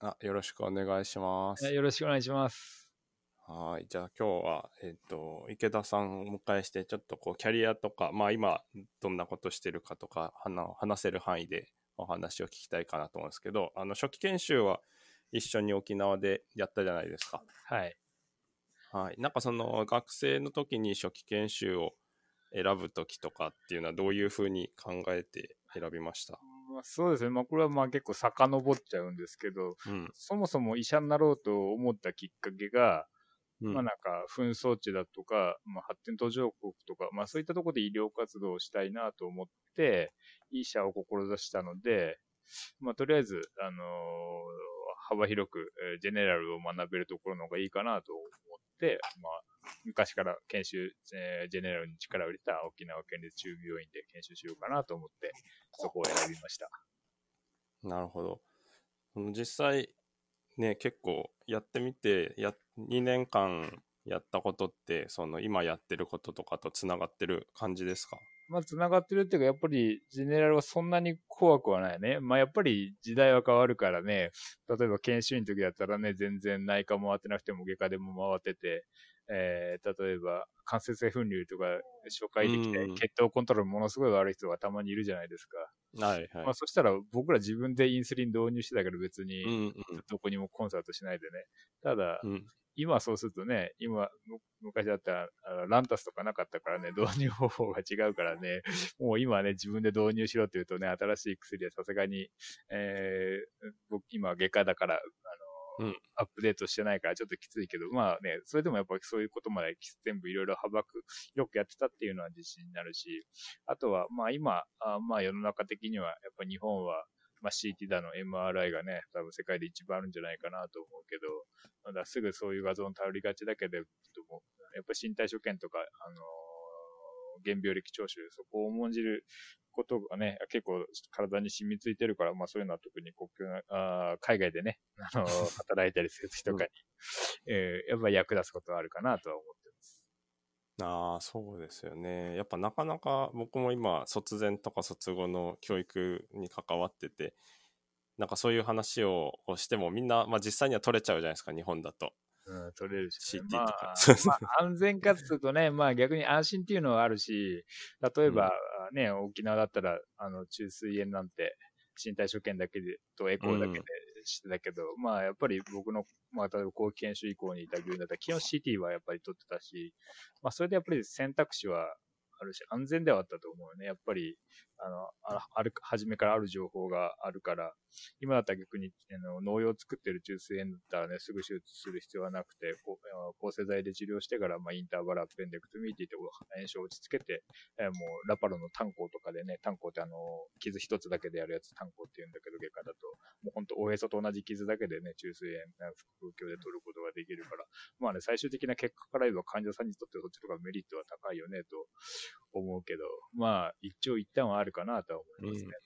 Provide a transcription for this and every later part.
あ、よろしくお願いします。よろしくお願いします。はい。じゃあ今日は、えっ、と、池田さんをお迎えして、ちょっとこう、キャリアとか、まあ今、どんなことしてるかとか、話せる範囲でお話を聞きたいかなと思うんですけど、あの、初期研修は一緒に沖縄でやったじゃないですか。はい。はい。なんかその、学生の時に初期研修を選ぶ時とかっていうのはどういうふうに考えて選びました？まあ、そうですね。まあこれはまあ結構遡っちゃうんですけど、うん。そもそも医者になろうと思ったきっかけが、うんまあなんか紛争地だとか、まあ発展途上国とか、まあそういったところで医療活動をしたいなと思って、医者を志したので、まあとりあえず、あのー幅広く、えージェネラルを学べるところの方がいいかなと思って、まあ昔から研修、えージェネラルに力を入れた沖縄県立中病院で研修しようかなと思って、そこを選びました。なるほど。実際、ね、結構やってみて、や、2年間やったことって、その今やってることとかとつながってる感じですか？まあ、繋がってるっていうか、やっぱり、ジェネラルはそんなに怖くはないね。まあ、やっぱり時代は変わるからね、例えば研修医の時だったらね、全然内科も回ってなくても外科でも回ってて、えー、例えば、関節性粉瘤とか紹介できてうん、血糖コントロールものすごい悪い人がたまにいるじゃないですか。はいはい。まあ、そしたら僕ら自分でインスリン導入してたけど別うんに、どこにもコンサートしないでね。ただ、うん。うん。今はそうするとね、今、む昔だったら、ランタスとかなかったからね、導入方法が違うからね、もう今ね、自分で導入しろって言うとね、新しい薬はさすがに、えー、僕今外科だから、あの、うん。アップデートしてないからちょっときついけど、まあね、それでもやっぱりそういうことまで全部いろいろ幅く、よくやってたっていうのは自信になるし、あとは、まあ今、あまあ世の中的には、やっぱ日本は、まあ CT だの MRI がね、多分世界で一番あるんじゃないかなと思うけど、まだすぐそういう画像に頼りがちだけれど、やっぱ身体所見とか、あのー原病歴聴取、そこを重んじることがね、結構体に染みついてるから、まあそういうのは特に国あー海外でね、あのー 働いたりする人とかに、えーやっぱり役立つことはあるかなとは思ってます。ああ、そうですよね。やっぱなかなか僕も今、卒前とか卒後の教育に関わってて、なんかそういう話ををしてもみんな、まあ実際には取れちゃうじゃないですか、日本だと。うん、取れるし、とまかあ、まあ、安全かつうとね、まあ逆に安心っていうのはあるし、例えば、ね、沖縄だったら、あの、中水炎なんて、身体所見だけで、とエコーだけでしてたけど、まあやっぱり僕の、まあ例えば後期研修以降にいた病院だったら、基本 CT はやっぱり取ってたし、まあそれでやっぱり選択肢はあるし、安全ではあったと思うよね。やっぱり、あの、ある、初めからある情報があるから、今だったら逆に、あの、農用を作ってる中水炎だったらね、すぐ手術する必要はなくて、こうあの抗生剤で治療してから、まあ、インターバラペンデクトミーって言って、炎症を落ち着けて、えもう、ラパロの炭鉱とかでね、炭鉱ってあの、傷一つだけでやるやつ、炭鉱って言うんだけど、外科だと、もう本当、おへそと同じ傷だけでね、中水炎、腹腔鏡で取ることができるから、まあね、最終的な結果から言えば患者さんにとってそっちの方がメリットは高いよね、と思うけど、まあ、一長一短はあるかなとは思いますね。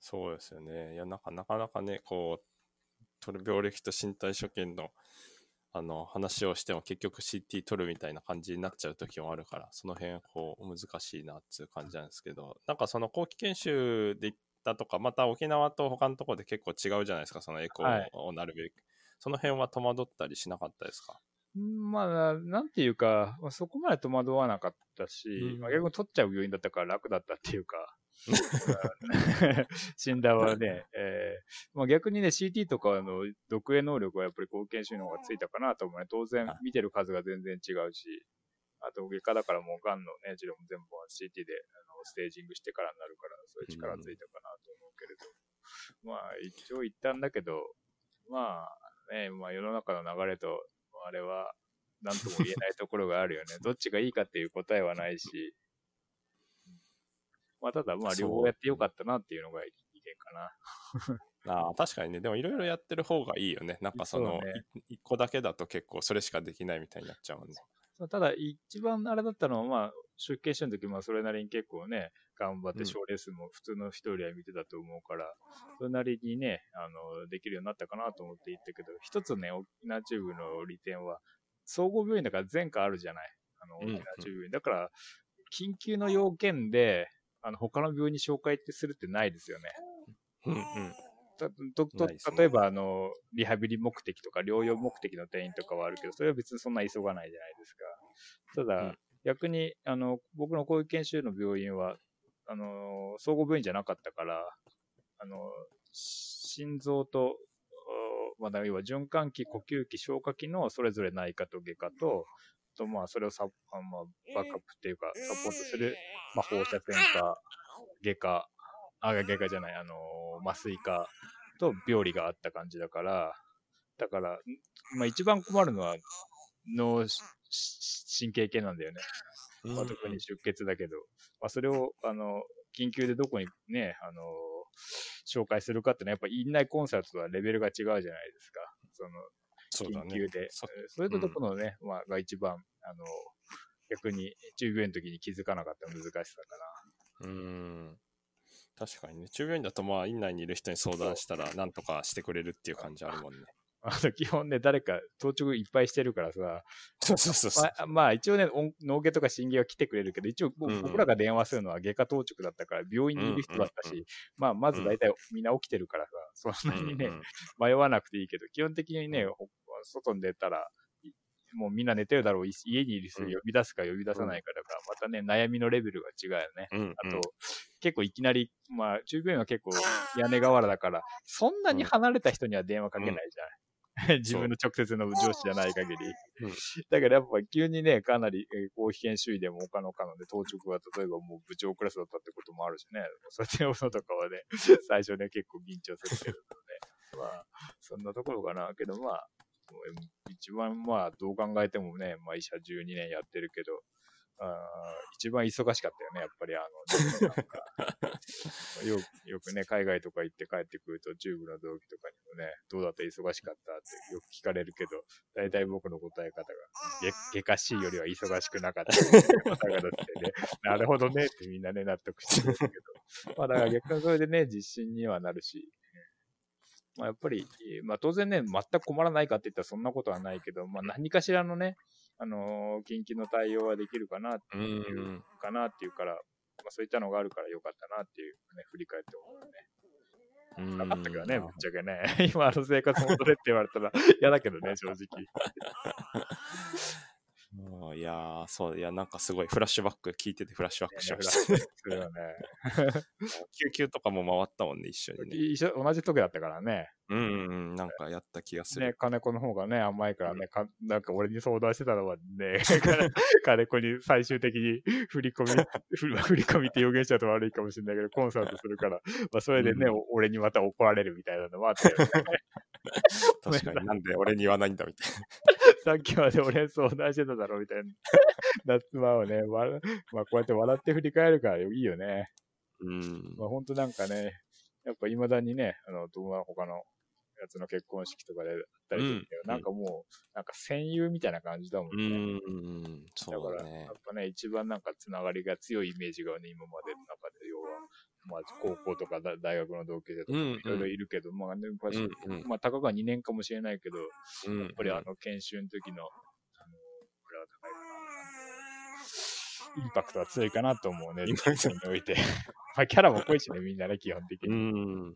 そうですよね。いや、なんかなかなかね、こう、取る病歴と身体所見の、あの、話をしても結局 CT 取るみたいな感じになっちゃう時もあるから、その辺、こう、難しいなっていう感じなんですけど、なんかその後期研修で行ったとか、また沖縄と他のところで結構違うじゃないですか、そのエコーをなるべく。その辺は戸惑ったりしなかったですか？まあ、なんていうか、まあそこまで戸惑わなかったし、うん。まあ、逆に取っちゃう病院だったから楽だったっていうか、診断はね、えー。まあ、逆にね、CT とかの読影能力はやっぱり貢献収納がついたかなと思うね。当然はい。見てる数が全然違うし、あと外科だからもう癌のね、治療も全部 CT であのステージングしてからになるから、そういう力ついたかなと思うけれど、まあ一長一短だけど、まあね、まあ世の中の流れと、あれは、なんとも言えないところがあるよね。どっちがいいかっていう答えはないし、まあただまあ両方やってよかったなっていうのが意見かな。ああ、確かにね。でもいろいろやってる方がいいよね。なんかその、一個だけだと結構それしかできないみたいになっちゃうもんね。ただ、一番あれだったのは、まあ、出家したの時、まあ、それなりに結構ね、頑張ってうん賞レースも普通の人よりは見てたと思うから、それなりにね、あの、できるようになったかなと思って言ったけど、一つね、沖縄中部の利点は、総合病院だから前科あるじゃない。あの、うん沖縄中部院。だから、緊急の要件で、あの、他の病院に紹介ってするってないですよね。うんうん。たとと例えば、あの、リハビリ目的とか療養目的の転院とかはあるけど、それは別にそんな急がないじゃないですか。ただ、うん逆に、あの、僕の講義研修の病院は、あの、総合病院じゃなかったから、あの、心臓と、おまだ要は循環器、呼吸器、消化器のそれぞれ内科と外科と、とまあ、それをサあまあ、バックアップっていうか、サポートする、まあ、放射線科、外科、あ、外科じゃない、あのー麻酔科と病理があった感じだから、だから、んまあ一番困るのは脳神経系なんだよね。まあ、特に出血だけど、まあそれを、あの、緊急でどこにね、あのー紹介するかってのはやっぱ院内コンサートとはレベルが違うじゃないですか。その。緊急で。そえーそれとどこのね、まあ、が一番、あの、逆に中病院の時に気づかなかった難しさかうーん。確かにね。中病院だとまあ、院内にいる人に相談したら、なんとかしてくれるっていう感じあるもんね。な。あの、基本ね、誰か当直いっぱいしてるからさ、そうそうそうそう。まあ、まあ一応ね、音脳外とか心外は来てくれるけど、一応僕うんうん僕らが電話するのは外科当直だったから、病院にいる人だったし、うんうんまあまず大体みんな起きてるからさ、そんなにね、うんうん迷わなくていいけど、基本的にね、ほ外に出たら、いもうみんな寝てるだろう、い家にいる人うん呼び出すか呼び出さないかだから、またね、悩みのレベルが違うよね。うんあと、結構いきなり、まあ、中病院は結構屋根瓦だから、そんなに離れた人には電話かけないじゃない。自分の直接の上司じゃない限り。うんだからやっぱ急にね、かなり、えー、公費研修医でも他の他ので、当直は例えばもう部長クラスだったってこともあるしね、そうやって呼ぶのとかはね、最初ね、結構緊張するけどね。まあ、そんなところかな。けどまあ、一番まあ、どう考えてもね、まあ医者12年やってるけど、あー一番忙しかったよね、やっぱりあの、よよくね、海外とか行って帰ってくると、中部の同期とかにもね、どうだった忙しかったってよく聞かれるけど、大体僕の答え方が、げ外科 C よりは忙しくなかった。方ってね、なるほどねってみんなね、納得してるんですけど、まあだから逆にそれでね、実信にはなるし、まあやっぱり、えーまあ当然ね、全く困らないかって言ったらそんなことはないけど、まあ何かしらのね、あのー緊急の対応はできるかなってうんいううん。かなっていうから、まあ、そういったのがあるからよかったなっていうね、振り返って思うね。うんなかったけどね、ぶっちゃけね。今、あの生活戻れって言われたら嫌だけどね、正直。うんいやー、そう、いや、なんかすごいフラッシュバック、聞いててフラッシュバックしました。するよね。救急とかも回ったもんね、一緒にね。一緒、同じ時だったからね。うんうんうん、なんかやった気がする。ね、金子の方がね、甘いからね、かなんか俺に相談してたのはね、金子に最終的に 振り込み、振り込みって表現しちゃうと悪いかもしれないけど、コンサートするから、まあそれでね、うお俺にまた怒られるみたいなのもあって、確かになんで俺に言わないんだみたい さっきまで俺に相談してただろうみたいな。夏間をね、わまあこうやって笑って振り返るからいいよね。な。うん。まあ本当なんかね、やっぱ未だにね、あの、友達他のやつの結婚式とかであったりするけど、うんなんかもう、なんか戦友みたいな感じだもんうね。ん、そだから、うだねやっ。ぱね、一番なんかつながりが強いイメージがね、今までのまあ、高校とかだ大学の同級生とかうんいろいろいるけど、まあ、ね、やっぱしうんうんまあ、たかが2年かもしれないけど、うんやっぱりあの、研修の時の、あの、これは高いかな。インパクトは強いかなと思うね、インパクトにおいて。まあ、キャラも濃いしね、みんなね、基本的うに。ん。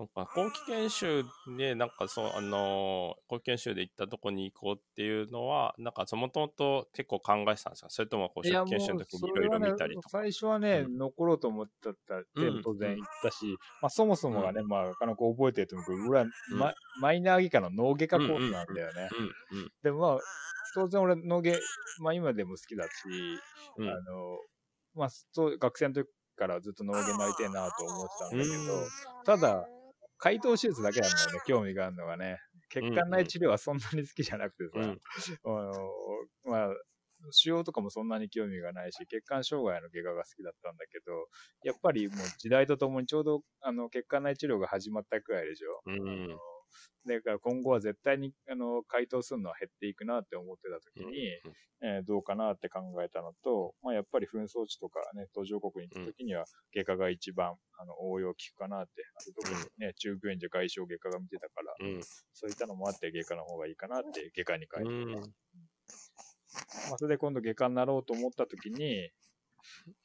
なんか、後期研修で、なんかそう、あのー、後期研修で行ったとこに行こうっていうのは、なんか、もともと結構考えてたんですかそれとも、こう、初期研修の時にいろいろ見たりとか。最初はね、うん。残ろうと思ったってうん。当然言ったし、まあそもそもがね、まあ、なかなか覚えてると思うけど、俺は、マイナー外科の脳外科コースなんだよね。うんうんでもまあ、当然俺脳外、まあ今でも好きだし、うん。あの、まあそう、学生の時からずっと脳外になりたいなと思ってたんだけど、うん。ただ、解凍手術だけなんだよね、興味があるのがね。血管内治療はそんなに好きじゃなくてさ、うん あの、まあ、腫瘍とかもそんなに興味がないし、血管障害の外科が好きだったんだけど、やっぱりもう時代とともにちょうどあの血管内治療が始まったくらいでしょ。うんだから今後は絶対にあの回答するのは減っていくなって思ってた時に、えーどうかなって考えたのと、まあ、やっぱり紛争地とかね、途上国に行った時には外科が一番あの応用効くかなって、あと特にね、中病院で外傷外科が見てたから、うん。そういったのもあって外科の方がいいかなって外科に変えてうん。まあ、それで今度外科になろうと思った時に、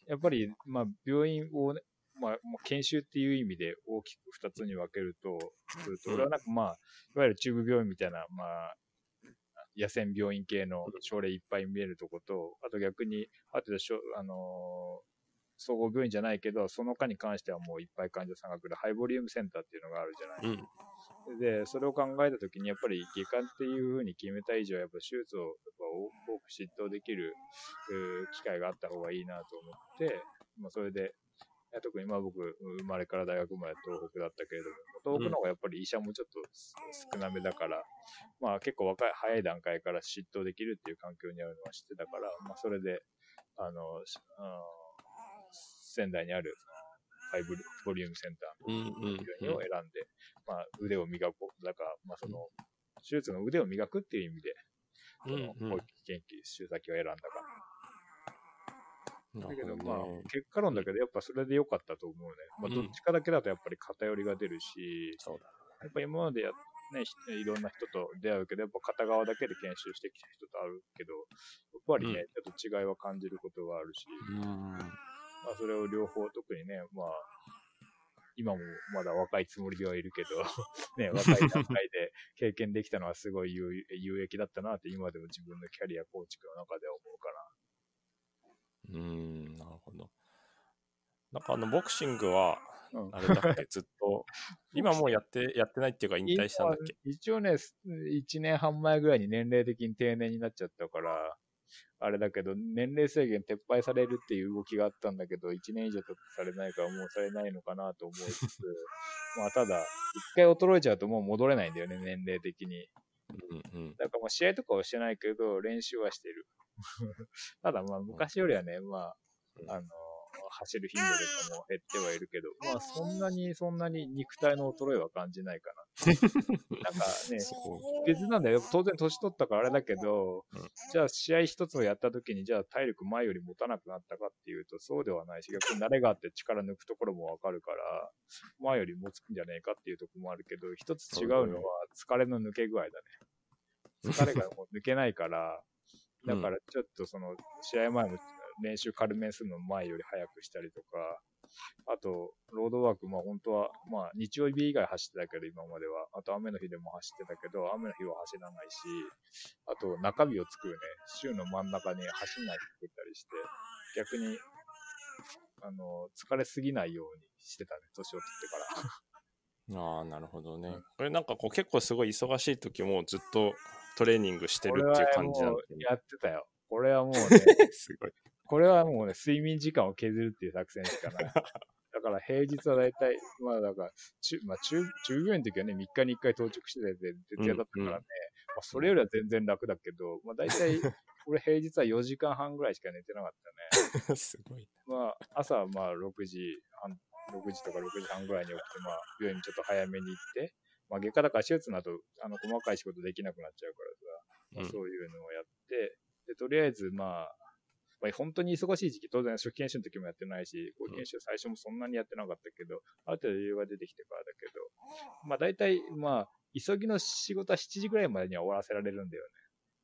やっぱり、まあ、病院をね、まあ、研修っていう意味で大きく二つに分けると、すると、俺はなんかまあ、いわゆる中部病院みたいな、まあ、野戦病院系の症例いっぱい見えるとこと、あと逆に、あとでしょ、あのー、総合病院じゃないけど、その科に関してはもういっぱい患者さんが来るハイボリュームセンターっていうのがあるじゃない。うん、で、それを考えたときに、やっぱり外科っていうふうに決めた以上、やっぱ手術をやっぱ多く執刀できる機会があった方がいいなと思って、まあ、それで特にまあ僕、生まれから大学まで東北だったけれども、東北の方がやっぱり医者もちょっと少なめだから、うん、まあ結構若い、早い段階から執刀できるっていう環境にあるのは知ってたから、まあそれで、あの、仙台にあるハイブボリュームセンターの病院を選んで、まあ腕を磨こう。だから、まあその、手術の腕を磨くっていう意味で、その、保育研究、手先を選んだから。だけど、まあ、結果論だけど、やっぱそれで良かったと思うね。まあ、どっちかだけだとやっぱり偏りが出るし、そうだ。やっぱ今までや、ね、いろんな人と出会うけど、やっぱ片側だけで研修してきた人と会うけど、やっぱりね、ちょっと違いは感じることがあるし、まあ、それを両方特にね、まあ、今もまだ若いつもりではいるけど ね、若い段階で経験できたのはすごい有益だったなって今でも自分のキャリア構築の中では思うかな。うん、なるほど。なんかあの、ボクシングは、あれだっけ、ずっと、今もうやって、やってないっていうか引退したんだっけ？一応ね、1年半前ぐらいに年齢的に定年になっちゃったから、あれだけど、年齢制限撤廃されるっていう動きがあったんだけど、1年以上とされないからもうされないのかなと思いつつ、まあただ、一回衰えちゃうともう戻れないんだよね、年齢的に。うんうん、だからまあ試合とかはしてないけど、練習はしてる。ただまあ昔よりはね、まあ、あの、走る頻度とかも減ってはいるけど、まあそんなにそんなに肉体の衰えは感じないかな。なんかね、別なんだよ。当然年取ったからあれだけど、うん、じゃあ試合一つをやった時にじゃあ体力前より持たなくなったかっていうとそうではないし、逆に慣れがあって力抜くところもわかるから、前より持つんじゃねえかっていうところもあるけど、一つ違うのは疲れの抜け具合だね。疲れがもう抜けないから、だからちょっとその試合前も練習軽めするの前より早くしたりとか、あと、ロードワーク、まあ本当は、まあ日曜日以外走ってたけど、今までは。あと雨の日でも走ってたけど、雨の日は走らないし、あと中日を作るね、週の真ん中に走んない作ったりして、逆に、あの、疲れすぎないようにしてたね、年を取ってから。ああ、なるほどね。これなんかこう結構すごい忙しい時もずっとトレーニングしてるっていう感じなんだやってたよ。これはもうね、すごい。これはもうね、睡眠時間を削るっていう作戦しかない。だから平日は大体、まあだから、中、まあ中、中病院の時はね、3日に1回到着してて、徹夜だったからね、うんうん、まあそれよりは全然楽だけど、まあ大体、俺平日は4時間半ぐらいしか寝てなかったね。すごい。まあ朝はまあ6時半、6時とか6時半ぐらいに起きて、まあ病院にちょっと早めに行って、まあ外科だから手術など、あの細かい仕事できなくなっちゃうからさ、まあ、そういうのをやって、で、とりあえずまあ、まあ、本当に忙しい時期、当然初期研修の時もやってないし、後期研修最初もそんなにやってなかったけど、ある程度余裕が出てきてからだけど、まあ大体、まあ、急ぎの仕事は7時ぐらいまでには終わらせられるんだよね。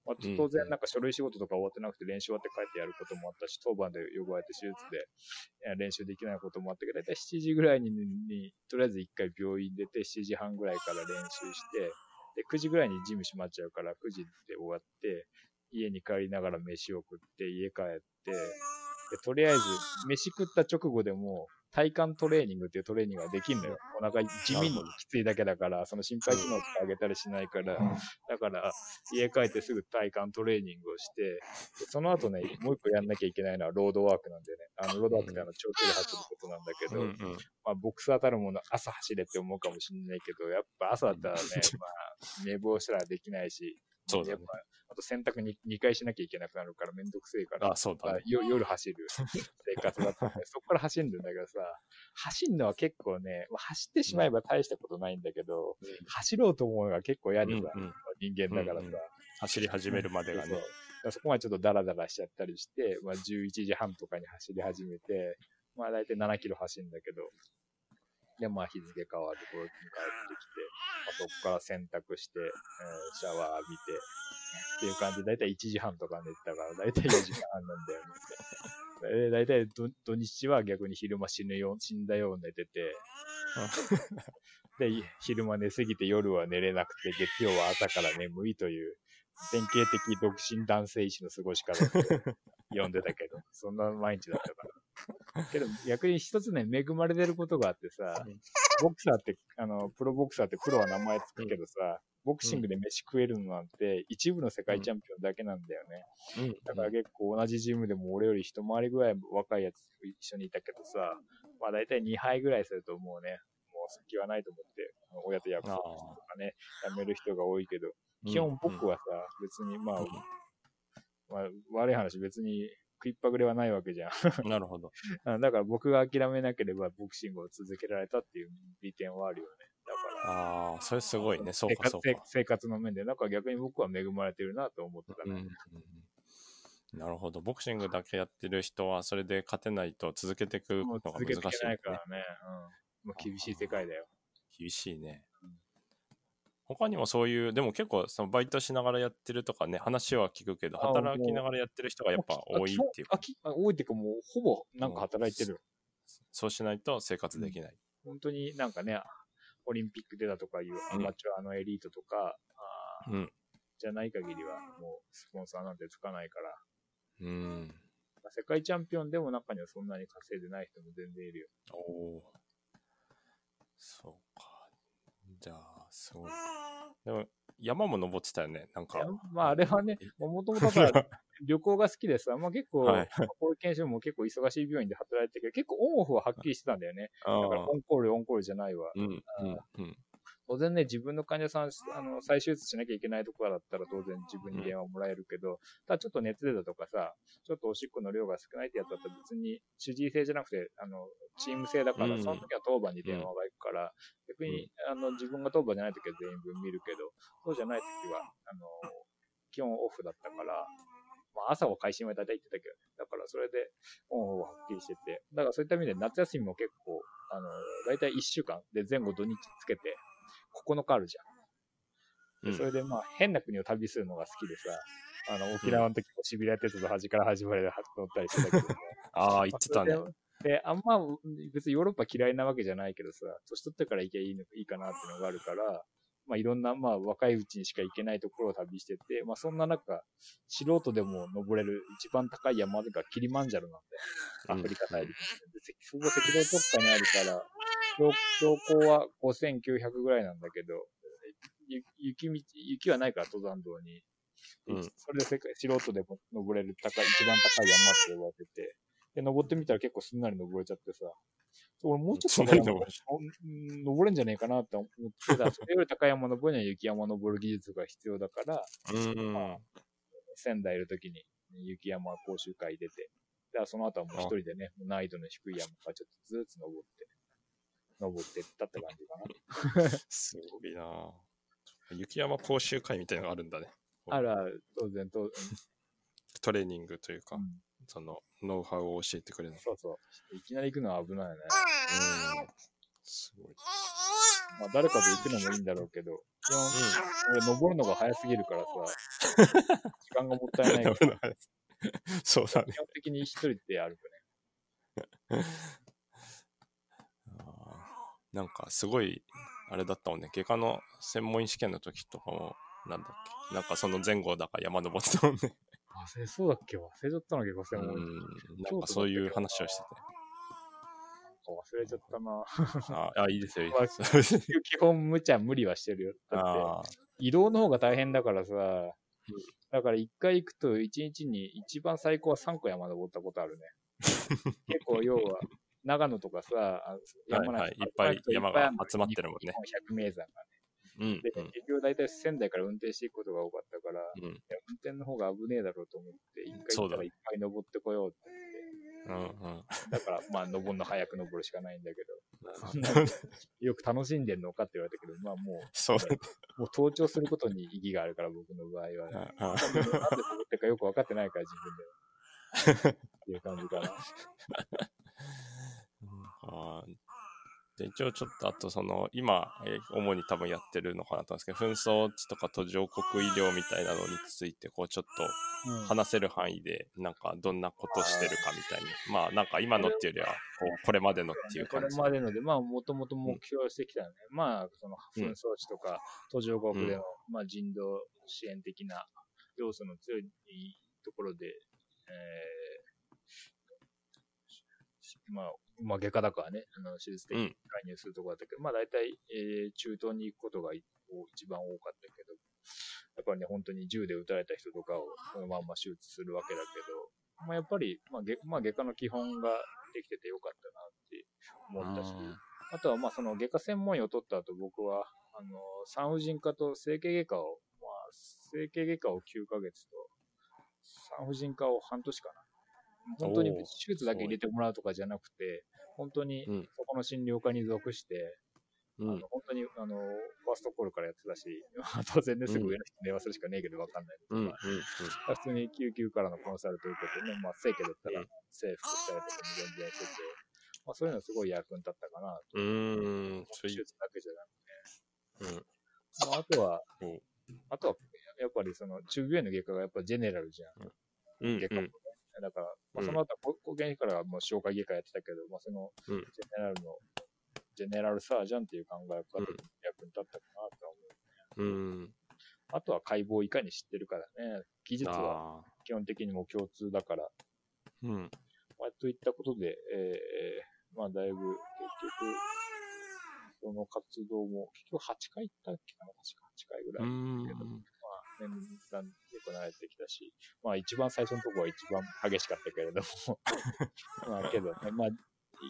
まあ、当然なんか書類仕事とか終わってなくて練習終わって帰ってやることもあったし、当番で呼ばれて手術で練習できないこともあったけど、だいたい7時ぐらいにに、とりあえず1回病院出て7時半ぐらいから練習して、で、9時ぐらいにジム閉まっちゃうから9時で終わって、家に帰りながら飯を食って家帰って、でとりあえず飯食った直後でも体幹トレーニングっていうトレーニングができんのよ。お腹地味にきついだけだから、その心肺機能とか上げたりしないから、だから家帰ってすぐ体幹トレーニングをして、その後ね、もう一個やんなきゃいけないのはロードワークなんでね、あのロードワークってあの長距離走ることなんだけど、うんうん、まあボクサーたるもの朝走れって思うかもしれないけど、やっぱ朝だったらね、まあ寝坊したらできないし、そうだね。あと洗濯に2回しなきゃいけなくなるからめんどくせえから、あそうだ、ね、夜走る 生活だったんで、そこから走るんだけどさ、走るのは結構ね、走ってしまえば大したことないんだけど、うん、走ろうと思うのが結構嫌でさ、うんうん、人間だからさ、うんうん、走り始めるまでがね。そこまでちょっとダラダラしちゃったりして、まあ、11時半とかに走り始めて、まあ大体7キロ走るんだけど、で、まあ日付変わる頃に帰ってきて、まあ、そこから洗濯して、えー、シャワー浴びて、っていう感じで、だいたい1時半とか寝てたから、だいたい4時間半なんだよね。えー、大体土土日は逆に昼間死ぬよ、死んだように寝てて、で、昼間寝すぎて夜は寝れなくて、月曜は朝から眠いという、典型的独身男性医師の過ごし方って呼んでたけど、そんな毎日だったから。けど逆に一つね、恵まれてることがあってさ、ボクサーって、あの、プロボクサーってプロは名前つくけどさ、ボクシングで飯食えるのなんて一部の世界チャンピオンだけなんだよね。うん。だから結構同じジムでも俺より一回りぐらい若いやつと一緒にいたけどさ、まあ大体2杯ぐらいするともうね、もう先はないと思って、親と約束とかね、やめる人が多いけど、基本僕はさ、別にまあ、まあ、悪い話別に食いっぱぐれはないわけじゃん。う んなるほど。あだから僕が諦めなければボクシングを続けられたっていう利点はあるよね。だから、ああ、それすごいね。そうかそうか。生活の面で、なんか逆に僕は恵まれてるなと思ってたね。うんうんうんなるほど。ボクシングだけやってる人は、それで勝てないと続けていくのもうが続けていけ難しい、ねないからね。うん。もう厳しい世界だよ。厳しいねうん。他にもそういう、でも結構そのバイトしながらやってるとかね、話は聞くけど、あ働きながらやってる人がやっぱ多いっていうか、あきあ多いっていうかもうほぼなんか働いてる。そうしないと生活できない。本当になんかね、オリンピック出たとかいうアマチュアのエリートとか、うん。じゃない限りはもうスポンサーなんてつかないから、うん。まあ世界チャンピオンでも中にはそんなに稼いでない人も全然いるよ。おお。そうか。じゃあ、すごい。でも、山も登ってたよね。なんか。まああれはね、もともとだから旅行が好きでさ、まあ結構、はいこういう研修も結構忙しい病院で働いてるけど、結構オンオフははっきりしてたんだよね。あだからあオンコール、オンコールじゃないわ。うん、うん、うん。当然ね、自分の患者さん、あの、再手術しなきゃいけないところだったら当然自分に電話もらえるけど、ただちょっと熱出たとかさ、ちょっとおしっこの量が少ないってやつだったら別に主治医制じゃなくて、あの、チーム制だから、うん。その時は当番に電話が行くから、逆に、あの、自分が当番じゃない時は全員分見るけど、そうじゃない時は、あの、基本オフだったから、まあ朝は会心は大体行ってたけどね。だからそれで、オンオフははっきりしてて、だからそういった意味で夏休みも結構、あの、大体1週間で前後土日つけて、9日あるじゃん。うんそれでまあ変な国を旅するのが好きでさ、あの、沖縄の時もシビリア鉄道端から端まで乗ったりしてたけど、ね、ああ、言ってたね。でで、あんま別にヨーロッパ嫌いなわけじゃないけどさ、年取ってから行けばいいのいいかなっていうのがあるから、まあいろんな、まあ若いうちにしか行けないところを旅してて、まあそんな中、素人でも登れる一番高い山がキリマンジャロなんで、アフリカ大陸。でそこ赤道直下にあるから、標標高は5900ぐらいなんだけど、ゆ雪道、雪はないから登山道に。うん。それで世界素人でも登れる高い、一番高い山って呼ばれてて、で、登ってみたら結構すんなり登れちゃってさ、俺もうちょっと登れうん登れんじゃねえかなって思ってた。それより高い山登るには雪山登る技術が必要だから、うん。仙台いる時に雪山講習会出て、だからその後はもう一人でね、難易度の低い山からちょっとずつ登って、登ってったって感じかな。すごいな雪山講習会みたいなのがあるんだね。あるある、当然、当然、トレーニングというか、うんその、ノウハウを教えてくれるの。そうそう。いきなり行くのは危ないよね。うん。すごい。まあ誰かと行くのもいいんだろうけど、基本、俺登るのが早すぎるからさ、時間がもったいないから、そうだね。基本的に一人で歩くね。なんかすごい、あれだったもんね。外科の専門医試験の時とかも、なんだっけ。なんかその前後だから山登ってたもんね。忘れそうだっけ忘れちゃったの結構う専門医。ん。なんかそういう話をしてて。忘れちゃったな。ああ、いいですよ、いいまあですよ。基本無茶無理はしてるよ。だって、あ移動の方が大変だからさ、だから一回行くと一日に一番最高は3個山登ったことあるね。結構要は、長野とかさ、あ山はいはいいっぱい山が集まってるもんね。百名山がね。うん。で、結局大体仙台から運転していくことが多かったから、うん。運転の方が危ねえだろうと思って、一回行ったらいっぱい登ってこようってうんうん。だから、まあ、登るの早く登るしかないんだけど、そんなうんよく楽しんでんのかって言われたけど、まあもそう。う、もう登頂することに意義があるから、僕の場合は、ね。うんなんで登ってるかよく分かってないから、自分で。っていう感じかな。あー。で一応ちょっとあとその今、えー主に多分やってるのかなと思うんですけど紛争地とか途上国医療みたいなのについてこうちょっとうん。話せる範囲でなんかどんなことしてるかみたいな。まあなんか今のっていうよりはこうこれまでのっていうこれ感じまでので、まあ、もともと目標してきたよね。まあ、その、うん紛争地とか、途上国での、まあ、人道支援的な要素の強いところで、えーまあ、まあ、外科だからね、あの、手術的に介入するところだったけど、まあ、大体、えー中東に行くことがい一番多かったけど、やっぱりね、本当に銃で撃たれた人とかをそのまんま手術するわけだけど、まあ、やっぱり、まあ、外まあ、外科の基本ができててよかったなって思ったし、あとはまあその外科専門医を取った後僕は、あの、産婦人科と整形外科を、まあ、整形外科を9ヶ月と、産婦人科を半年かな。本当に手術だけ入れてもらうとかじゃなくて、本当にうん。そこの診療科に属して、うん。あの本当にあのファーストコールからやってたし、当然ね、すぐ上の人に電話するしかねえけど分かんないうんうんとか、普通に救急からのコンサルト受けてね、まあ、正規だったらうん。政府としたりとかも全然やってて、まあ、そういうのすごい役に立ったかなと。うん手術だけじゃなくて、うん。まあ、あとはあとは、やっぱりその、中病院の外科がやっぱジェネラルじゃん。うん。外科もね。だから、まあ、うんその後、こ保健師からはもう消化外科やってたけど、まあ、その、うんジェネラルの、ジェネラルサージャンっていう考え方に役に立ったかなとは思う。うんあとは解剖をいかに知ってるかだね。技術はあ基本的にもう共通だから、ーうんまあ、といったことで、えー、まあ、だいぶ、結局、その活動も、結局8回行ったっけかな確か8回ぐらい。うんけどまあ、年々良くなれてきたし、まあ一番最初のところは一番激しかったけれども、まあけどね、まあ、い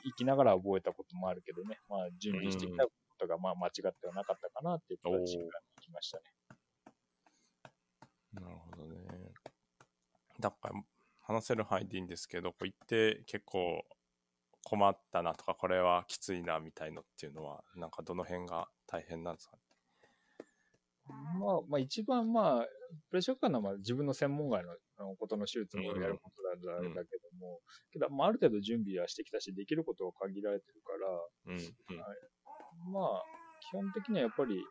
生きながら覚えたこともあるけどね、まあ準備してきたことがまあ間違ってはなかったかなっていうことがきましたね。なるほどね。だから話せる範囲でいいんですけど、こう言って結構困ったなとか、これはきついなみたいのっていうのは、なんかどの辺が大変なんですかね？まあ、まあ一番まあ、プレッシャーかなのはまあ自分の専門外のことの手術をやることなんだ,、うんだけども、けど、まあある程度準備はしてきたし、できることは限られてるから、うんうんまあ、基本的にはやっぱり、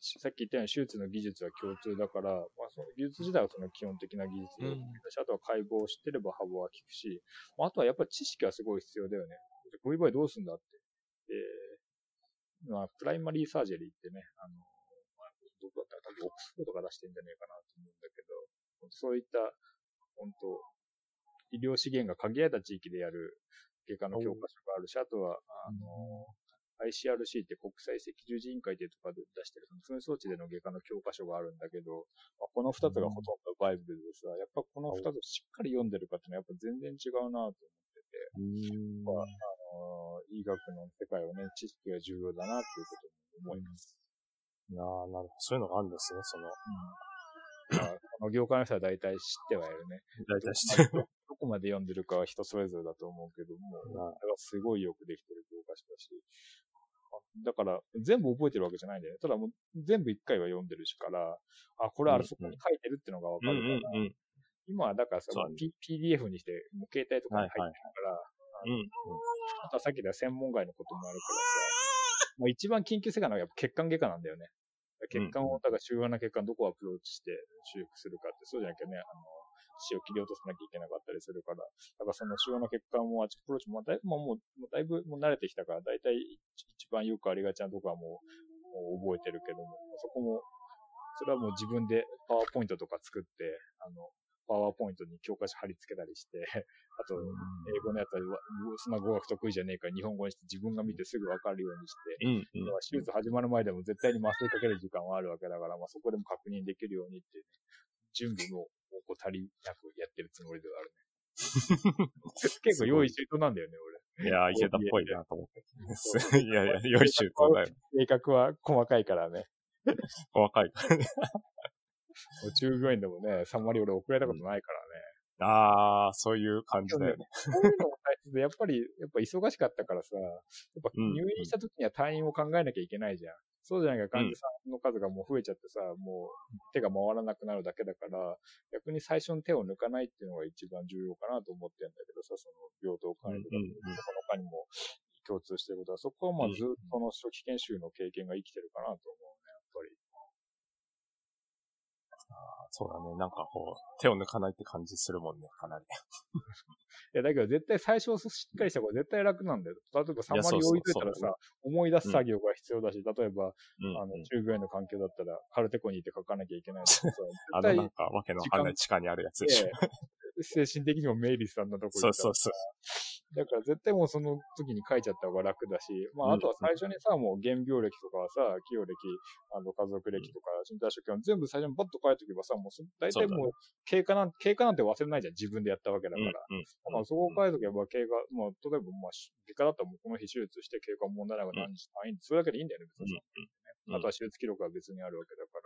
さっき言ったように手術の技術は共通だから、まあ、その技術自体はその基本的な技術だし、あとは解剖を知ってれば幅は効くし、まあ、あとはやっぱり知識はすごい必要だよね。でこういう場合どうすんだって。で、まあ、プライマリーサージェリーってね、あの、オックスフォードが出してんじゃねえかなと思うんだけど、そういった、本当医療資源が限られた地域でやる外科の教科書があるし、あとは、あの、ICRC って国際赤十字委員会っていうところで出してる、その紛争地での外科の教科書があるんだけど、まあ、この二つがほとんどバイブルでさ、やっぱこの二つをしっかり読んでるかってのはやっぱ全然違うなと思ってて、まあ、あの医学の世界はね、知識が重要だなっていうことを思います。なあ、なるほど。そういうのがあるんですね、その。まあ、この業界の人は大体知ってはいるね。大体知ってる。どこまで読んでるかは人それぞれだと思うけども、あだからすごいよくできてる教科書だし、あだから全部覚えてるわけじゃないんだよね。ただもう全部一回は読んでるしから、あ、これあれそこに書いてるってのがわかるから、うん。今はだからさ、P、PDF にして、もう携帯とかに入ってるから、うん。あとはさっき言った専門外のこともあるからさ、まあ、一番緊急性がのはやっぱ血管外科なんだよね。血管を、だから主要な血管どこをアプローチして修復するかって、そうじゃなきゃね、あの、血を切り落とさなきゃいけなかったりするから、だからその主要な血管をアプローチも、だいぶもう、もうだいぶもう慣れてきたから、だいたい一番よくありがちなとこはもう、もう覚えてるけども、そこも、それはもう自分でパワーポイントとか作って、あの、パワーポイントに教科書貼り付けたりして、あと、英語のやつは、うわそんな語学得意じゃねえから日本語にして自分が見てすぐわかるようにして、うん。うん。手術始まる前でも絶対に麻酔かける時間はあるわけだから、まあ、そこでも確認できるようにっていう、ね、準備もこう足りなくやってるつもりではあるね。結構用意周到なんだよね、いやー、池田っぽいなと思って。いやいや、良い周到だよ。俺。計画は細かいからね。細かいからね。中病院でもね、3割俺遅れたことないからね。あー、そういう感じだよね。こういうのも大切で、やっぱり、やっぱ忙しかったからさ、やっぱうん入院した時には退院を考えなきゃいけないじゃん。そうじゃないか患者さんの数がもう増えちゃってさ、もう手が回らなくなるだけだから、逆に最初に手を抜かないっていうのが一番重要かなと思ってるんだけどさ、その病棟管理とか、うんうんうんその他にも共通してることは、そこはまあずっとその初期研修の経験が生きてるかなと思うね、やっぱり。そうだね。なんかこう、手を抜かないって感じするもんね、かなり。いや、だけど絶対最初しっかりした方が絶対楽なんだよ。例えばサマリ置いといたらそうそうさ、思い出す作業が必要だし、例えば、うん、あのうん、中病院の環境だったら、カルテコにいて書かなきゃいけないとかさ、あの、なんか、わけのわかんない地下にあるやつでしょ。精神的にもメイリスさんなとこそうそうそう。だから絶対もうその時に書いちゃった方が楽だし、まああとは最初にさ、もう原病歴とかはさ、起用歴、あの家族歴とか身体所見全部最初にバッと書いとけばさ、もうそ大体もう経過なん経過なんて忘れないじゃん、自分でやったわけだから。うんうんまあそこを書いとけば経過、まあ例えばまあ外科だったらもうこの日手術して経過問題なく何日単位、それだけでいいんだよね、別に。うんあとは手術記録は別にあるわけだから。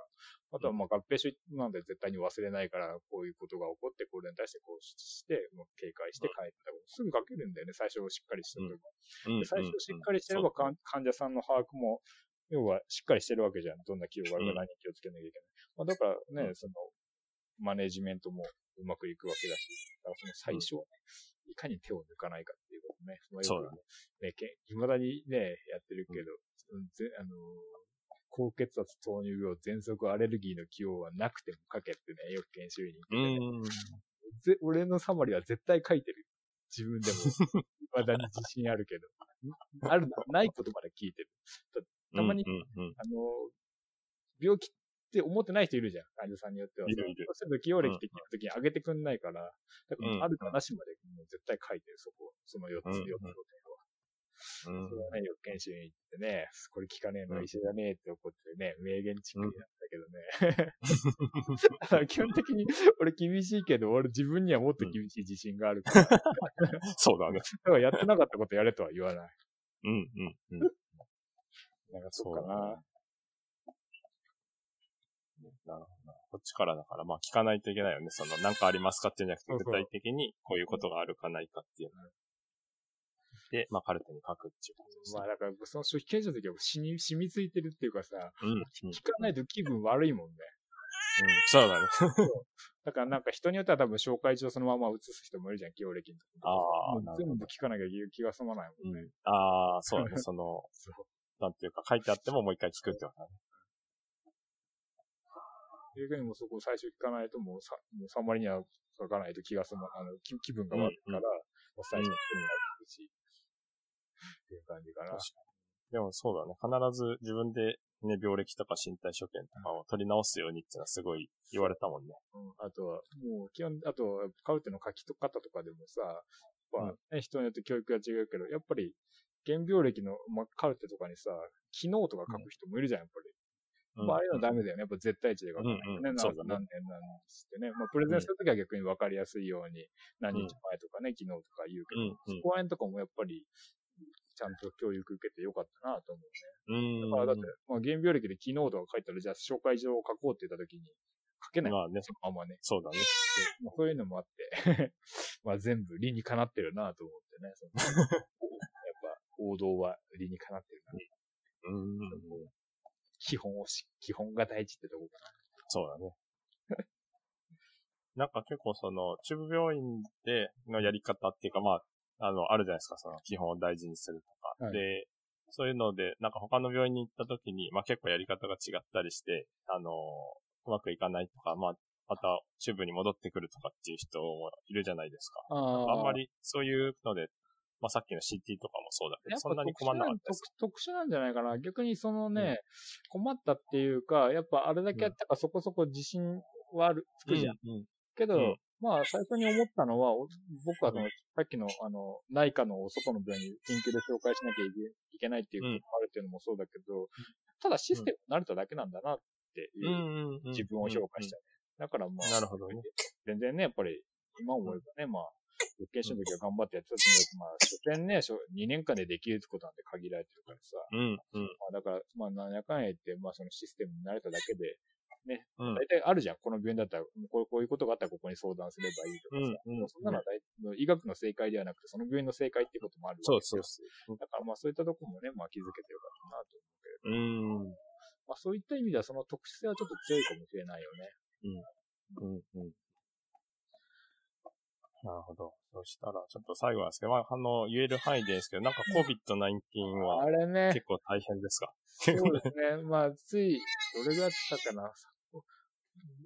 あとはまあ合併症なんで絶対に忘れないから、こういうことが起こって、これに対してこうして、もう警戒して書い。てたら、すぐ書けるんだよね、最初しっかりしておけば。うん。で最初しっかりしてれば、患者さんの把握も、要はしっかりしてるわけじゃん。どんな起用があるか何に気をつけなきゃいけない。まあ、だからね、その、マネジメントもうまくいくわけだし、だからその最初はね、いかに手を抜かないかっていうことね。まあそうだよくね。け未だにね、やってるけど、うんぜあのー高血圧、糖尿病、喘息、アレルギーの起用はなくても書けってね、よく研修医にう言っててね、俺のサマリは絶対書いてる。自分でも。未だに自信あるけど。ある、ないことまで聞いてる。たまにうんうんうんあの、病気って思ってない人いるじゃん。患者さんによってはさ。いるいるそうすると起用歴って聞いた時に上げてくんないから、だからうんあるかなしまでもう絶対書いてる、そこ。その4つ、うん4つの点は。うんそれはね、よく研修に行ってね、これ聞かねえのはうん医者だねって怒ってね、名言チックになったけどね。基本的に俺厳しいけど、俺自分にはもっと厳しい自信があるから、だ かそうだね。らやってなかったことやれとは言わない。うんうんうん。なんかそうかな。なるほどな。こっちからだから、まあ聞かないといけないよね。その、なんかありますかっていうんじゃなくて、具体的にこういうことがあるかないかっていうの。で、まあカルテに書くっていうことですね。まあだから、その初期検査の時は死に染みついてるっていうかさ、うん、うん。うん聞かないと気分悪いもんね。そうだね。だからなんか人によっては多分紹介状そのまま移す人もいるじゃん、起用歴のああ。全部聞かなきゃ気が済まないもんね。うん。ああ、そうだね。その、そう。なんていうか、書いてあってももう一回聞くってことだね。逆にもうそこ最初聞かないともうさ、もう3割には書かないと気が済ま、あの、気気分が悪いから、うんもう最初に聞くのがいいし、っていう感じかな。確でもそうだね。必ず自分でね、病歴とか身体所見とかを取り直すようにっていうのはすごい言われたもんね。うん、あとは、もう基本、あと、カルテの書き方とかでもさ、まあね、人によって教育が違うけど、やっぱり、原病歴の、まあ、カルテとかにさ、機能とか書く人もいるじゃん、やっぱり。まあ、ああいうのダメだよね。やっぱ絶対値で書かないとね。うんうん何そうだね何年何日ってね。まあ、プレゼンするときは逆に分かりやすいように、何日前とかね、昨日とか言うけど、うんうん講演とかもやっぱり、ちゃんと教育受けてよかったなと思うね。うん。だからだって、まあ、原病歴で昨日とか書いたら、じゃあ紹介状を書こうって言ったときに、書けない。まあね、そのままね。そうだね。で まあ、そういうのもあって、まあ全部理にかなってるなと思ってね。そのやっぱ王道は理にかなってるな。うん。基本をし、基本が大事ってとこかそうだね。なんか結構その、中部病院でのやり方っていうか、まあ、あの、あるじゃないですか、その基本を大事にするとか。はいで、そういうので、なんか他の病院に行った時に、まあ結構やり方が違ったりして、あの、うまくいかないとか、まあ、また中部に戻ってくるとかっていう人もいるじゃないですか。な。ああんまりそういうので、まあさっきの CT とかもそうだけど、そんなに困んなかったです。特特殊なんじゃないかな。逆にそのね、困ったっていうか、やっぱあれだけやったからそこそこ自信はある、つくじゃん。うんうんけど、うんまあ最初に思ったのは、お僕はその、さっきのあの、内科の外の病院に緊急で紹介しなきゃいけないっていうことがあるっていうのもそうだけど、ただシステムに慣れただけなんだなっていう自分を評価したね。だからまあ、なるほどね。全然ね、やっぱり、今思えばね、まあ、物件の時は頑張ってやってたつもりだけど、まあ、所詮ね、しょ2年間でできることなんて限られてるからさ。うん、うん、まあ、だから、まあ、なんやかんや言って、まあ、そのシステムに慣れただけで、うん。大体あるじゃん。この病院だったら、こうこういうことがあったらここに相談すればいいとかさ。うん、そんなのは大医学の正解ではなくて、その病院の正解ってこともあるそうそうそう。だからまあそういったとこもね、まあ気づけてよかったなと思うけれど、うん、まあそういった意味ではその特殊性はちょっと強いかもしれないよね。うん、うん。なるほど。そしたら、ちょっと最後なんですけど、まあ、あの、言える範囲でですけど、なんか COVID-19 はあれね、結構大変ですか？そうですね。まあ、つい、どれぐらいだったかな？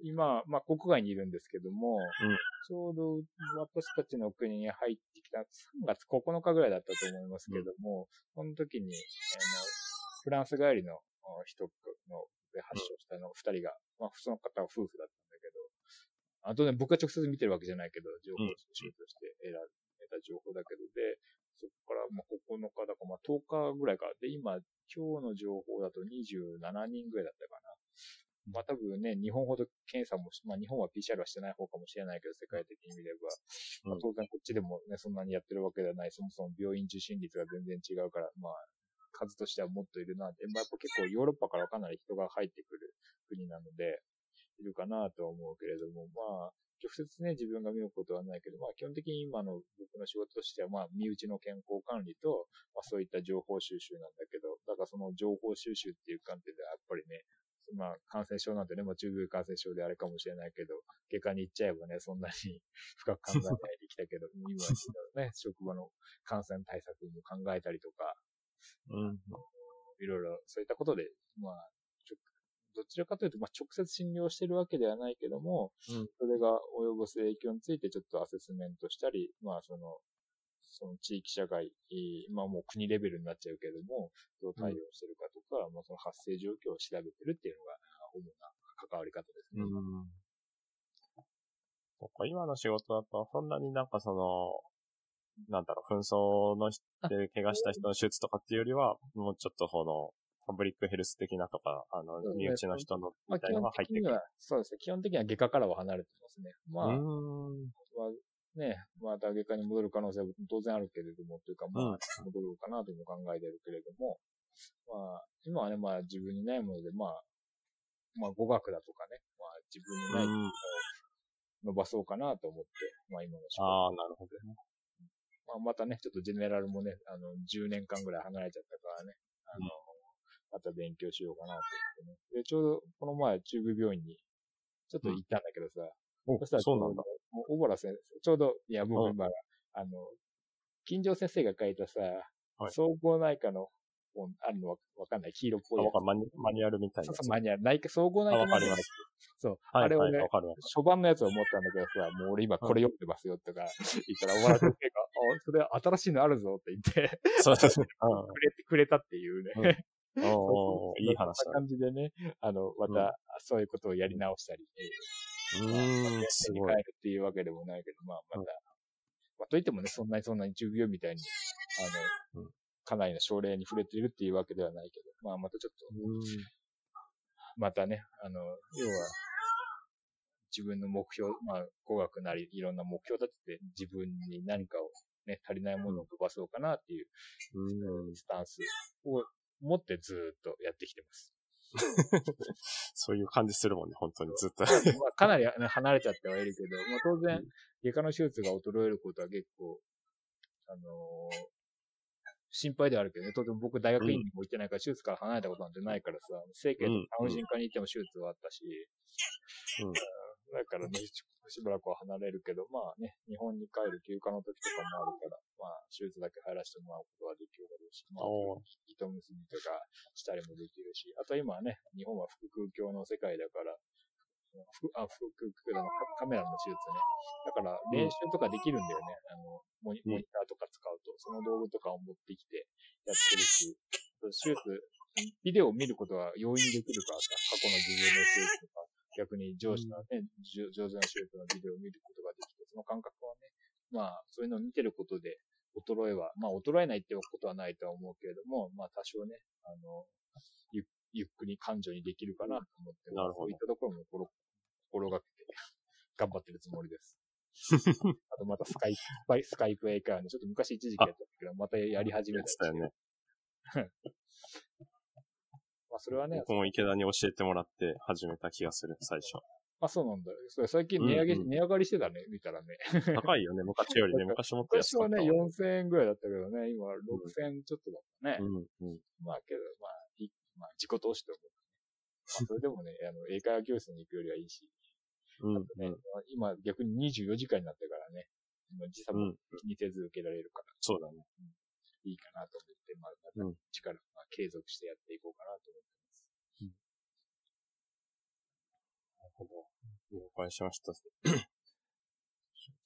今、まあ、国外にいるんですけども、ちょうど私たちの国に入ってきた3月9日ぐらいだったと思いますけども、その時に、あの、フランス帰りの人ので発症したの2人が、まあ、その方は夫婦だったんだけど、あとね、僕が直接見てるわけじゃないけど、情報収集として得られた情報だけど、で、そこからまあ9日だか、まあ、10日ぐらいか。で、今、今日の情報だと27人ぐらいだったかな。まあ多分ね、日本ほど検査もまあ日本は PCR はしてない方かもしれないけど、世界的に見れば、まあ当然こっちでもね、そんなにやってるわけではない、そもそも病院受診率が全然違うから、まあ、数としてはもっといるなって、まあやっぱ結構ヨーロッパからかなり人が入ってくる国なので、いるかなとは思うけれども、まあ、直接ね、自分が見ることはないけど、まあ基本的に今の僕の仕事としては、まあ身内の健康管理と、まあそういった情報収集なんだけど、だからその情報収集っていう観点ではやっぱりね、まあ感染症なんてね、まあ中部感染症であれかもしれないけど、外科に行っちゃえばね、そんなに 深く考えないできたけど、今ね、職場の感染対策も考えたりとか、うん、いろいろそういったことで、まあどちらかというと、まあ、直接診療してるわけではないけども、うん、それが及ぼす影響についてちょっとアセスメントしたり、まあ、その、その地域社会、まあもう国レベルになっちゃうけども、どう対応してるかとか、うん、まあその発生状況を調べてるっていうのが主な関わり方ですね。うん。今の仕事だと、そんなになんかその、なんだろう、紛争ので怪我した人の手術とかっていうよりは、もうちょっとこの、パブリックヘルス的なとか、あの、身内の人の、みたいなのが入ってくる。そうですね。基本的には外科からは離れてますね。まあ、まあ、ね、また外科に戻る可能性は当然あるけれども、というか、まあ、戻るかなというのを考えてるけれども、まあ、今はね、まあ自分にないもので、まあ、まあ語学だとかね、まあ自分にないものを伸ばそうかなと思って、まあ今の仕事。ああ、なるほどね。まあまたね、ちょっとジェネラルもね、あの、10年間ぐらい離れちゃったからね、あの、また勉強しようかなと思ってね。で、ちょうどこの前中部病院にちょっと行ったんだけどさ、うん、そしたらそうなんだ。小原先生、ちょうど、いや、僕今、あの、金城先生が書いたさ、はい、総合内科の本あるのわかんない？黄色っぽいやつ。マニマニュアルみたいな。そうそう、マニュアル。内科、総合内科わかります。そう。はい、あれをね、はい、初版のやつを持ったんだけどさ、もう俺今これ読んでますよとか言ったら、小原先生が、あ、それ新しいのあるぞって言って、そうそう。くれてくれたっていうね。お いい話だ。感じでね、あの、また、そういうことをやり直したり、うん、すごい。変えるっていうわけでもないけど、まあ、また、まあ、といってもね、そんなにそんなに従業みたいに、あの、かなりの症例に触れているっていうわけではないけど、まあ、またちょっと、またね、あの、要は、自分の目標、まあ、語学なり、いろんな目標立てて、自分に何かをね、足りないものを飛ばそうかなっていう、スタンスを持ってずっとやってきてます。そういう感じするもんね、本当に。ずっと。まあ、かなり、ね、離れちゃってはいるけど、まあ、当然、外科の手術が衰えることは結構、あのー、心配ではあるけどね、当然僕大学院にも行ってないから、手術から離れたことなんてないからさ、整形と産婦人科に行っても手術はあったし、うん、だからね、しばらくは離れるけど、まあね、日本に帰る休暇の時とかもあるから、まあ、手術だけ入らせてもらうことができるだろうし、まあ、糸結びとかしたりもできるし、あと今はね、日本は腹腔鏡の世界だから、あ、腹腔鏡のカメラの手術ね。だから練習とかできるんだよね。あのモニ、モニターとか使うと、その道具とかを持ってきてやってるし、手術、ビデオを見ることは容易にできるからさ、過去の自分の手術とか、逆に上司のね、うん、上手な手術のビデオを見ることができて、その感覚はね、まあ、そういうのを見てることで、衰えは、まあ、衰えないってことはないとは思うけれども、まあ、多少ね、あの、ゆゆっくり感情にできるかなと思って、なるほど。そういったところも心心がけて、頑張ってるつもりです。あとまたスカイプ、スカイプ英会話ね、ちょっと昔一時期やったけど、またやり始めた。よね。まあそれはね。僕も池田に教えてもらって始めた気がする、最初。あ、そうなんだ。それ最近値上げ、うんうん、値上がりしてたね、見たらね。高いよね、昔よりね。昔もっと安かった。昔はね、4000円ぐらいだったけどね、今6000ちょっとだったね。うんうん、まあけど、まあ、いまあ、自己投資と思う。まあ、それでもね、あの、英会話教室に行くよりはいいし。うん、ね、今逆に24時間になってからね、まあ時差も気にせず受けられるから、そうだね。いいかなと思って、まあ、うん力、まあ、継続してやっていこうかなと思ってます。なるほど。了解しました。じ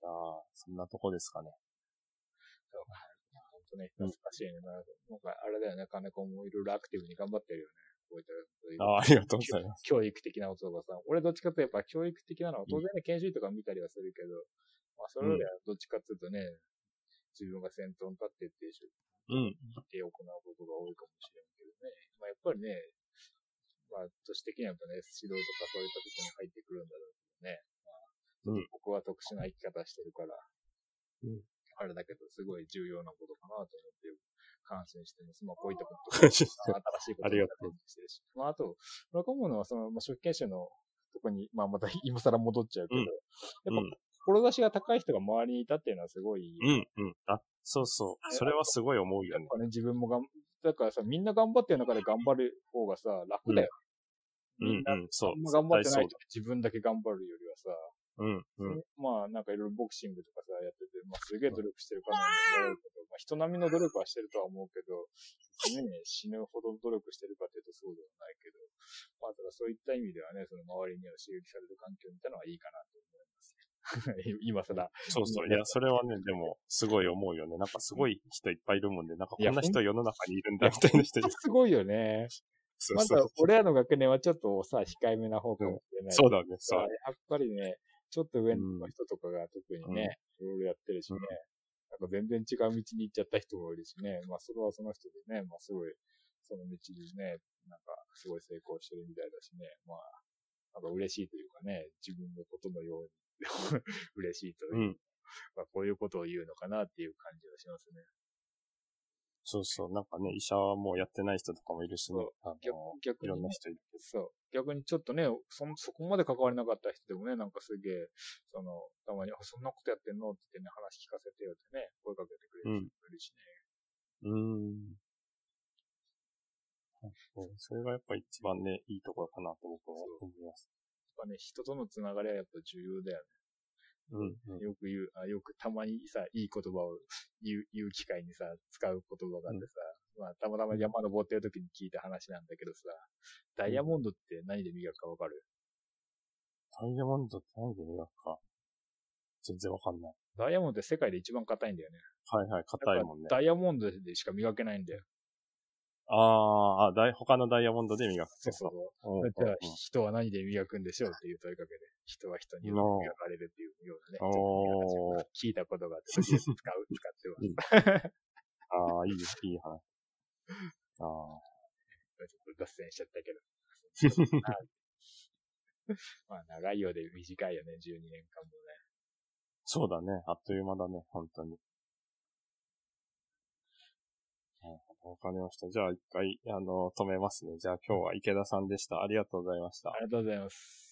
ゃあ、そんなとこですかね。そう本当ね、うん懐かしいね。まあなんか、あれだよね、金子もいろいろアクティブに頑張ってるよね。こういったそういうああ、ありがとうございます。教育的なことがさ、俺どっちかというとやっぱ教育的なのは当然ね、研修医とか見たりはするけど、まあそれよりはどっちかっていうとね、自分が先頭に立ってってうん。て行うことが多いかもしれんけどね。まあやっぱりね、まあ都市的にはやっぱね、指導とかそういったところに入ってくるんだろうけどね。まあ、うん僕は特殊な生き方してるから、うんあれだけどすごい重要なことかなと思って感心してます。まあこういったこと が新しいことありがとう感じしてるし。まああと、若者はその、まあ、初期研修のとこに、まあまた 今更戻っちゃうけど、うんやっうんぱ志が高い人が周りにいたっていうのはすごい、うん、うん。あ、そうそう。それはすごい思うよねやっ。ぱね、自分もがん、だからさ、みんな頑張ってる中で頑張る方がさ、楽だよ。うん、みんな、うん、そう頑張ってない絶と自分だけ頑張るよりはさ、う。うん、うん。まあなんかいろいろボクシングとかさ、やってて、まあすげえ努力してるかなんて思うけど、まあ人並みの努力はしてるとは思うけど、ね、死ぬほど努力してるかというとそうではないけど、まあただそういった意味ではね、その周りには刺激される環境みたいなのはいいかなと思います。今更。そうそう。いや、それはね、でも、すごい思うよね。なんかすごい人いっぱいいるもんね。なんかこんな人世の中にいるんだみたいな人いる。すごいよね。まそうそうだ。俺らの学年はちょっとさ、控えめな方かもしれない。そうだね、そう。やっぱりね、ちょっと上の人とかが特にね、いろいろやってるしね、うんなんか全然違う道に行っちゃった人もいるしね、まあそれはその人でね、まあすごい、その道でね、なんかすごい成功してるみたいだしね、まあ、なんか嬉しいというかね、自分のことのように 嬉しいという、うん。まあこういうことを言うのかなっていう感じはしますね。そうそう。なんかね、医者はもうやってない人とかもいるしね。逆逆に、いろんなね、人いる。そう。逆にちょっとね、そ、そこまで関わりなかった人でもね、なんかすげえ、その、たまに、あ、そんなことやってんのって言ってね、話聞かせてよってね、声かけてくれる人もいるしね。うーん。そうそれがやっぱ一番ね、いいところかなと僕は思います。やっぱね、人とのつながりはやっぱ重要だようん、ね。よく言う、あよくたまにさ、いい言葉を言う、言う機会にさ、使う言葉があってさ、まあ、たまたま山登ってる時に聞いた話なんだけどさ、ダイヤモンドって何で磨くかわかる？ダイヤモンドって何で磨くか。全然わかんない。ダイヤモンドって世界で一番硬いんだよね。はいはい、硬いもんねダイヤモンドでしか磨けないんだよ。あーあ、他のダイヤモンドで磨くそうそうじゃあ、人は何で磨くんでしょうっていう問いかけで、人は人に磨かれるっていうようなね、お聞いたことがあって、使う、使ってます。ああ、いい、いい話。ああ、ちょっと脱線しちゃったけど。まあ、長いようで短いよね、12年間もね。そうだね。あっという間だね、本当に。なるほどわかりました。じゃあ一回、あの、止めますね。じゃあ今日は池田さんでした。ありがとうございましたあ。りがとうございます。